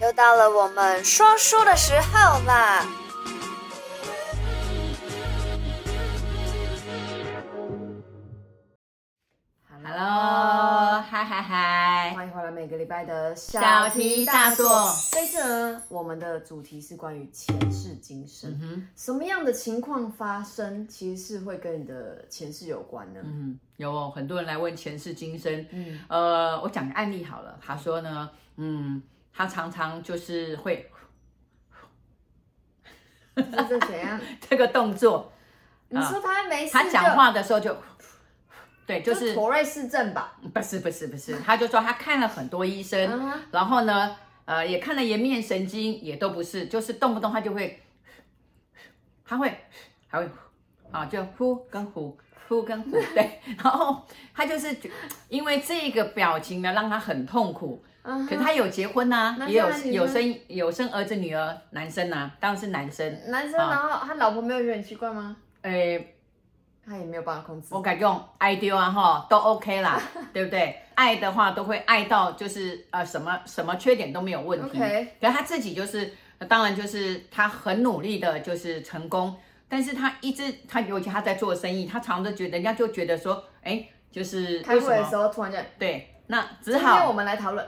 又到了我们说书的时候啦！Hello，嗨嗨嗨，欢迎回来每个礼拜的小题大做。这次呢，我们的主题是关于前世今生。嗯哼，什么样的情况发生，其实是会跟你的前世有关呢？嗯，有很多人来问前世今生。嗯，呃，我讲个案例好了。他说呢，嗯。他常常就是会，这是怎样？这个动作，你说他没事，他讲话的时候就，对，就是妥瑞氏症吧？不是，不是，不是。他就说他看了很多医生，嗯、然后呢，呃，也看了颜面神经，也都不是，就是动不动他就会，他会，还会，啊，就呼跟呼，呼跟哭，对。然后他就是因为这个表情呢，让他很痛苦。可他有结婚呐、啊，也有有生有生儿子女儿，男生呐、啊，当然是男生。男生，然后他老婆没有觉得很奇怪吗？诶、欸，他也没有办法控制。我改用爱丢啊哈，都 OK 啦，对不对？爱的话都会爱到就是呃什么什么缺点都没有问题。可是他自己就是，当然就是他很努力的，就是成功。但是他一直他尤其他在做生意，他常常觉得人家就觉得说，哎，就是开会的时候突然间对，那只好今天我们来讨论。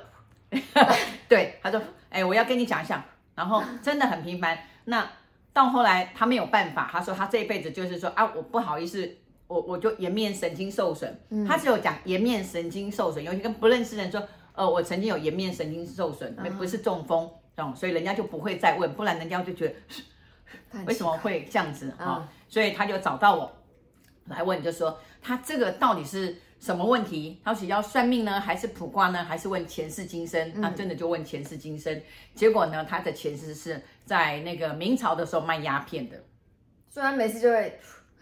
对，他说：“哎、欸，我要跟你讲一下。”然后真的很频繁。那到后来他没有办法，他说他这一辈子就是说啊，我不好意思，我我就颜面神经受损。嗯、他只有讲颜面神经受损，尤其跟不认识的人说，呃，我曾经有颜面神经受损，不是中风，懂、嗯？所以人家就不会再问，不然人家就觉得 为什么会这样子啊？所以他就找到我来问，就说他这个到底是。什么问题？他是要算命呢，还是卜卦呢，还是问前世今生？他真的就问前世今生。嗯、结果呢，他的前世是在那个明朝的时候卖鸦片的，虽然每次就会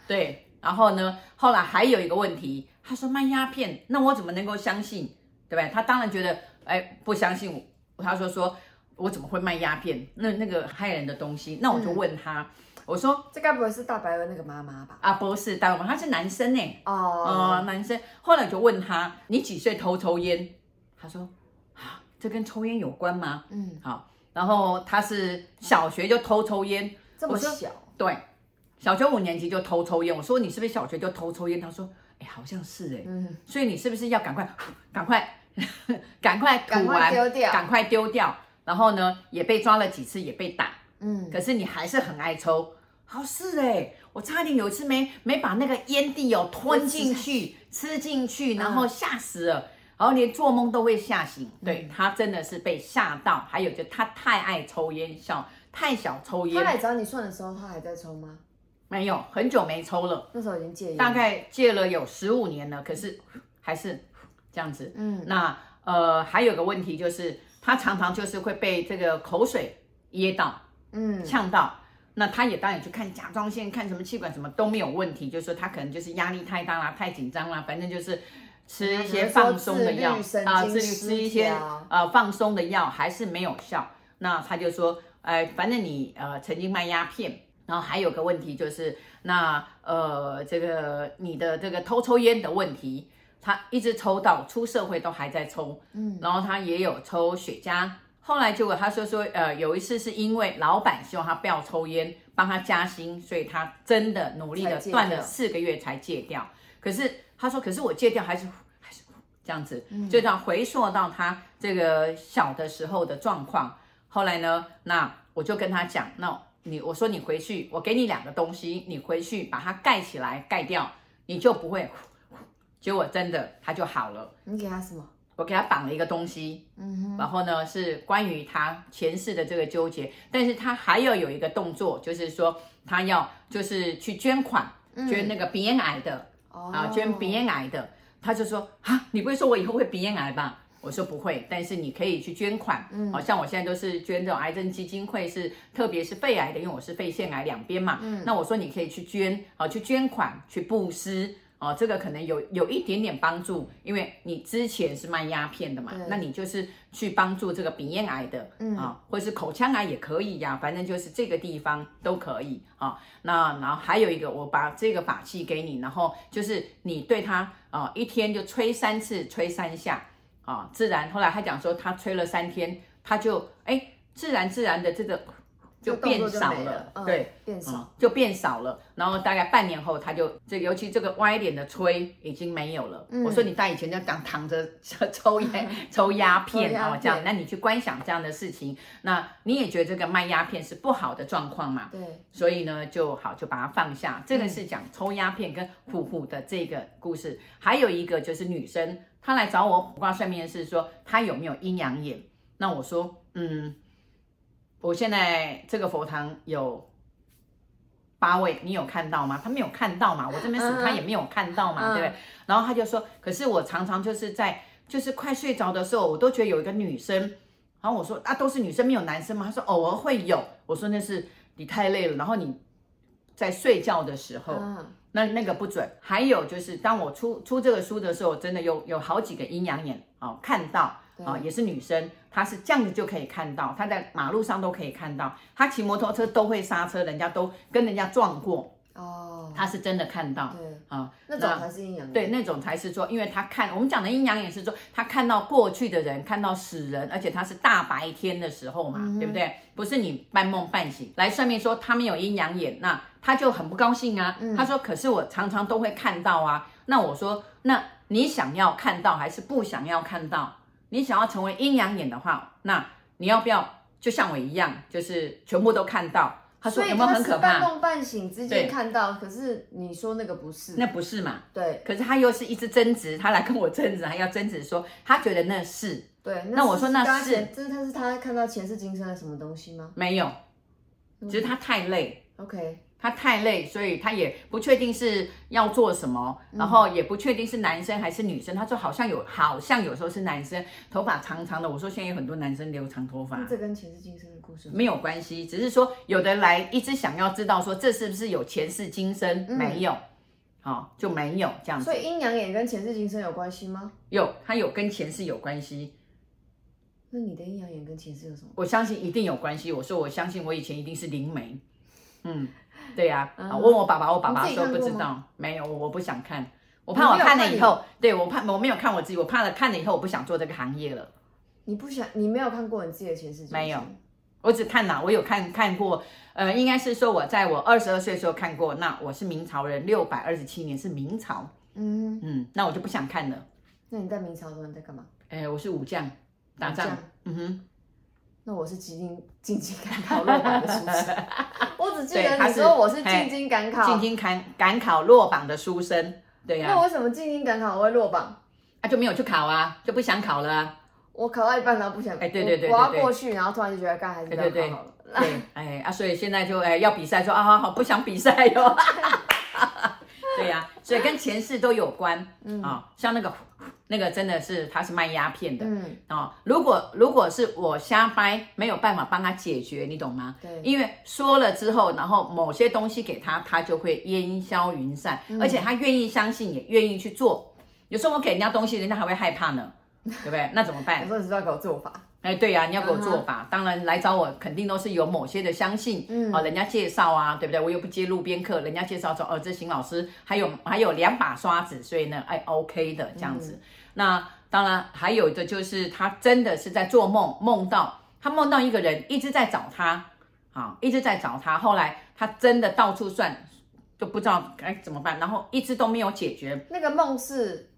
对。然后呢，后来还有一个问题，他说卖鸦片，那我怎么能够相信？对不对？他当然觉得哎不相信我。他说说我怎么会卖鸦片？那那个害人的东西。那我就问他。嗯我说这该不会是大白鹅那个妈妈吧？啊，不是大白鹅，他是男生呢。哦，呃，男生。后来就问他，你几岁偷抽烟？他说，啊，这跟抽烟有关吗？嗯，好。然后他是小学就偷抽烟，这么小？对，小学五年级就偷抽烟。我说你是不是小学就偷抽烟？他说，哎，好像是哎。嗯，所以你是不是要赶快，赶快，赶快吐完，赶快丢掉，赶快丢掉。然后呢，也被抓了几次，也被打。嗯，可是你还是很爱抽，好是哎，我差点有一次没没把那个烟蒂哦吞进去，吃进去，然后吓死了，然后连做梦都会吓醒。对，他真的是被吓到，还有就他太爱抽烟，小太小抽烟。他来找你算的时候，他还在抽吗？没有，很久没抽了。那时候已经戒烟，大概戒了有十五年了，可是还是这样子。嗯，那呃还有个问题就是，他常常就是会被这个口水噎到。嗯，呛到，那他也当然去看甲状腺，看什么气管什么都没有问题，就是说他可能就是压力太大啦，太紧张啦，反正就是吃一些放松的药啊，自律吃一些呃放松的药还是没有效。那他就说，呃，反正你呃曾经卖鸦片，然后还有个问题就是那呃这个你的这个偷抽烟的问题，他一直抽到出社会都还在抽，嗯，然后他也有抽雪茄。后来结果他说说，呃，有一次是因为老板希望他不要抽烟，帮他加薪，所以他真的努力的断了四个月才戒掉。可是他说，可是我戒掉还是还是这样子，嗯、就这样回溯到他这个小的时候的状况。后来呢，那我就跟他讲，那你我说你回去，我给你两个东西，你回去把它盖起来盖掉，你就不会。结果真的他就好了。你给他什么？我给他绑了一个东西，嗯哼，然后呢是关于他前世的这个纠结，但是他还要有一个动作，就是说他要就是去捐款，嗯、捐那个鼻咽癌的，哦、啊，捐鼻咽癌的，他就说啊，你不会说我以后会鼻咽癌吧？我说不会，但是你可以去捐款，嗯，好像我现在都是捐这种癌症基金会，是特别是肺癌的，因为我是肺腺癌两边嘛，嗯，那我说你可以去捐，啊，去捐款去布施。哦，这个可能有有一点点帮助，因为你之前是卖鸦片的嘛，那你就是去帮助这个鼻咽癌的，嗯啊，或是口腔癌也可以呀，反正就是这个地方都可以啊。那然后还有一个，我把这个法器给你，然后就是你对他啊，一天就吹三次，吹三下啊，自然。后来他讲说他吹了三天，他就哎自然自然的这个。就变少了，对，变少、嗯、就变少了。然后大概半年后，他就这尤其这个歪脸的吹已经没有了。嗯、我说你在以前就躺躺着抽烟、嗯、抽鸦片哦，这样，那你去观想这样的事情，那你也觉得这个卖鸦片是不好的状况嘛？对，所以呢就好就把它放下。这个是讲抽鸦片跟虎虎的这个故事。嗯、还有一个就是女生，她来找我卜卦算命是说她有没有阴阳眼？那我说嗯。我现在这个佛堂有八位，你有看到吗？他没有看到嘛，我这边数他也没有看到嘛，uh. 对不对？然后他就说，可是我常常就是在就是快睡着的时候，我都觉得有一个女生。然后我说啊，都是女生，没有男生吗？他说偶尔会有。我说那是你太累了，然后你在睡觉的时候，uh. 那那个不准。还有就是当我出出这个书的时候，真的有有好几个阴阳眼啊、哦，看到。啊、哦，也是女生，她是这样子就可以看到，她在马路上都可以看到，她骑摩托车都会刹车，人家都跟人家撞过。哦，她是真的看到。对啊，哦、那种才是阴阳眼。对，那种才是说，因为她看我们讲的阴阳眼是说，她看到过去的人，看到死人，而且她是大白天的时候嘛，嗯、对不对？不是你半梦半醒来算命说他们有阴阳眼，那他就很不高兴啊。嗯、他说，可是我常常都会看到啊。那我说，那你想要看到还是不想要看到？你想要成为阴阳眼的话，那你要不要就像我一样，就是全部都看到？他说有没有很可怕？半梦半醒之间看到，可是你说那个不是，那不是嘛？对。可是他又是一直争执，他来跟我争执，还要争执说他觉得那是。对。那，那我说那是，这是他是他看到前世今生的什么东西吗？没有，只是他太累。OK。他太累，所以他也不确定是要做什么，然后也不确定是男生还是女生。他说好像有，好像有时候是男生，头发长长的。我说现在有很多男生留长头发，这跟前世今生的故事没有关系，只是说有的来一直想要知道说这是不是有前世今生？嗯、没有，好、哦、就没有这样子。所以阴阳眼跟前世今生有关系吗？有，它有跟前世有关系。那你的阴阳眼跟前世有什么？我相信一定有关系。我说我相信我以前一定是灵媒，嗯。对呀，啊，问我爸爸，我爸爸说不知道，没有，我不想看，我怕我看了以后，对我怕我没有看我自己，我怕了看了以后我不想做这个行业了。你不想，你没有看过你自己的前世？没有，我只看哪，我有看看过，呃，应该是说我在我二十二岁的时候看过，那我是明朝人，六百二十七年是明朝，嗯嗯，那我就不想看了。那你在明朝的时候你在干嘛？哎，我是武将，打仗，嗯哼。那我是进京进京赶考落榜的书生，我只记得你说我是进京赶考，进京赶赶考落榜的书生，对呀。那为什么进京赶考我会落榜？啊，就没有去考啊，就不想考了。我考到一半然后不想，哎，对对对，我要过去，然后突然就觉得干还是不要考好了。对，哎啊，所以现在就哎要比赛，说啊好好不想比赛哟。对呀，所以跟前世都有关啊，像那个。那个真的是他是卖鸦片的，嗯哦，如果如果是我瞎掰，没有办法帮他解决，你懂吗？对，因为说了之后，然后某些东西给他，他就会烟消云散，嗯、而且他愿意相信，也愿意去做。有时候我给人家东西，人家还会害怕呢，对不对？那怎么办？有时候你是要给我做法，哎，对呀、啊，你要给我做法，嗯、当然来找我肯定都是有某些的相信，嗯，哦，人家介绍啊，对不对？我又不接路边客，人家介绍说，哦，这邢老师还有还有两把刷子，所以呢，哎，OK 的这样子。嗯那当然，还有的就是他真的是在做梦，梦到他梦到一个人一直在找他，啊，一直在找他。后来他真的到处算，就不知道该怎么办，然后一直都没有解决。那个梦是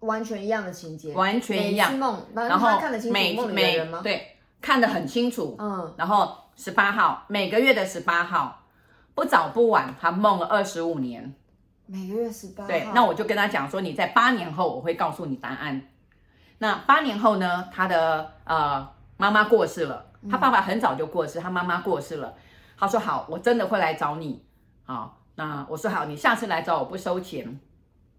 完全一样的情节，完全一样。梦，然后他看得清楚梦里的人吗？对，看得很清楚。嗯，然后十八号，每个月的十八号，不早不晚，他梦了二十五年。每个月十八号，对，那我就跟他讲说，你在八年后我会告诉你答案。那八年后呢，他的呃妈妈过世了，他爸爸很早就过世，他妈妈过世了。他说好，我真的会来找你。好，那我说好，你下次来找我不收钱。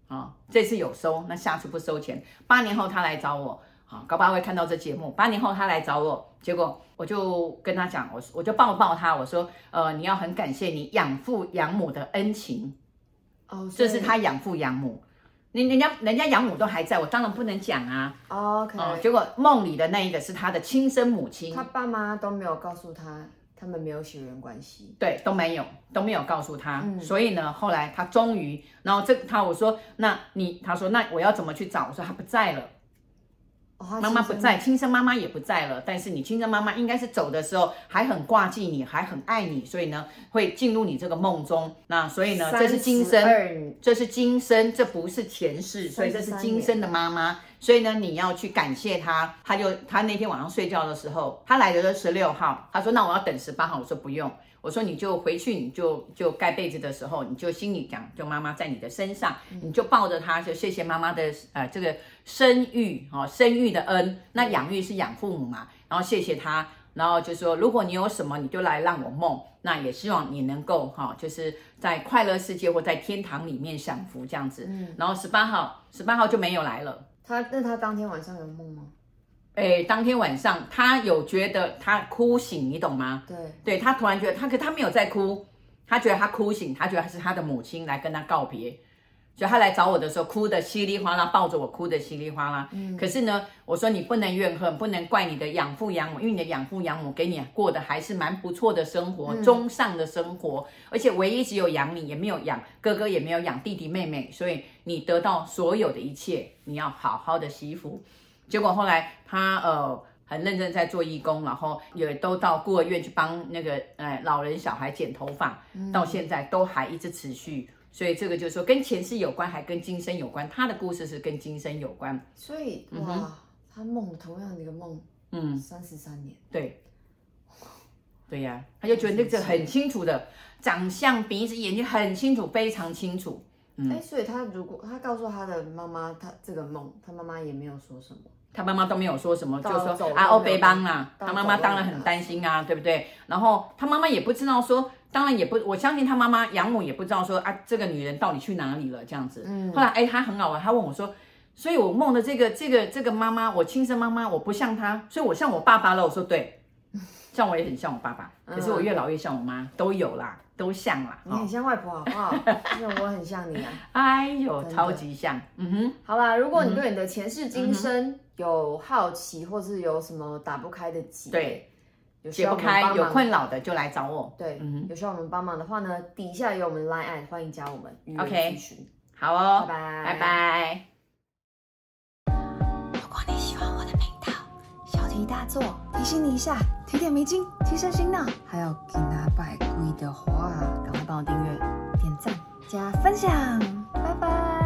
啊，这次有收，那下次不收钱。八年后他来找我，好，搞不好会看到这节目。八年后他来找我，结果我就跟他讲，我我就抱抱他，我说，呃，你要很感谢你养父养母的恩情。哦，这是他养父养母，人人家人家养母都还在，我当然不能讲啊。OK，哦，结果梦里的那一个是他的亲生母亲，他爸妈都没有告诉他，他们没有血缘关系，对，都没有都没有告诉他，嗯、所以呢，后来他终于，然后这他我说，那你他说那我要怎么去找？我说他不在了，哦、妈妈不在，亲生妈妈也不在了。但是你亲生妈妈应该是走的时候还很挂记你，还很爱你，所以呢会进入你这个梦中。那所以呢，这是今生，这是今生，这不是前世，所以这是今生的妈妈。所以呢，你要去感谢她。她就她那天晚上睡觉的时候，她来的是十六号，她说那我要等十八号，我说不用。我说你就回去，你就就盖被子的时候，你就心里讲，就妈妈在你的身上，你就抱着她，就谢谢妈妈的呃这个生育哦，生育的恩。那养育是养父母嘛，然后谢谢她，然后就说如果你有什么，你就来让我梦。那也希望你能够哈，就是在快乐世界或在天堂里面享福这样子。然后十八号，十八号就没有来了。他那他当天晚上有梦吗？哎，当天晚上他有觉得他哭醒，你懂吗？对，对他突然觉得他可他没有在哭，他觉得他哭醒，他觉得是他的母亲来跟他告别，所以他来找我的时候哭的稀里哗啦，抱着我哭的稀里哗啦。嗯，可是呢，我说你不能怨恨，不能怪你的养父养母，因为你的养父养母给你过的还是蛮不错的生活，嗯、中上的生活，而且唯一只有养你，也没有养哥哥，也没有养弟弟妹妹，所以你得到所有的一切，你要好好的惜福。结果后来他呃很认真在做义工，然后也都到孤儿院去帮那个呃老人小孩剪头发，嗯、到现在都还一直持续。所以这个就是说跟前世有关，还跟今生有关。他的故事是跟今生有关。所以哇，嗯、他梦同样的一个梦，嗯，三十三年，对，对呀、啊，他就觉得那个很清楚的长相、鼻子、眼睛很清楚，非常清楚。哎、嗯，所以他如果他告诉他的妈妈，他这个梦，他妈妈也没有说什么。他妈妈都没有说什么，就说啊，欧北邦啦，他妈妈当然很担心啊，对不对？然后他妈妈也不知道说，当然也不，我相信他妈妈养母也不知道说啊，这个女人到底去哪里了这样子。嗯。后来哎，他很好玩，他问我说，所以我梦的这个这个这个妈妈，我亲生妈妈，我不像她，所以我像我爸爸了。我说对，像我也很像我爸爸，可是我越老越像我妈，都有啦。都像啦，你很像外婆好不好？因 为我很像你啊。哎呦，超级像。嗯哼，好啦，如果你对你的前世今生有好奇，或是有什么打不开的结，对，解不开有困扰的就来找我。对，有需要我们帮忙的话呢，底下有我们 Line，欢迎加我们。OK，好哦，拜拜，拜拜。如果你喜欢我的频道，小题大做，提醒你一下，提点迷津，提升心脑，还有给他拜。的话，赶快帮我订阅、点赞、加分享，拜拜。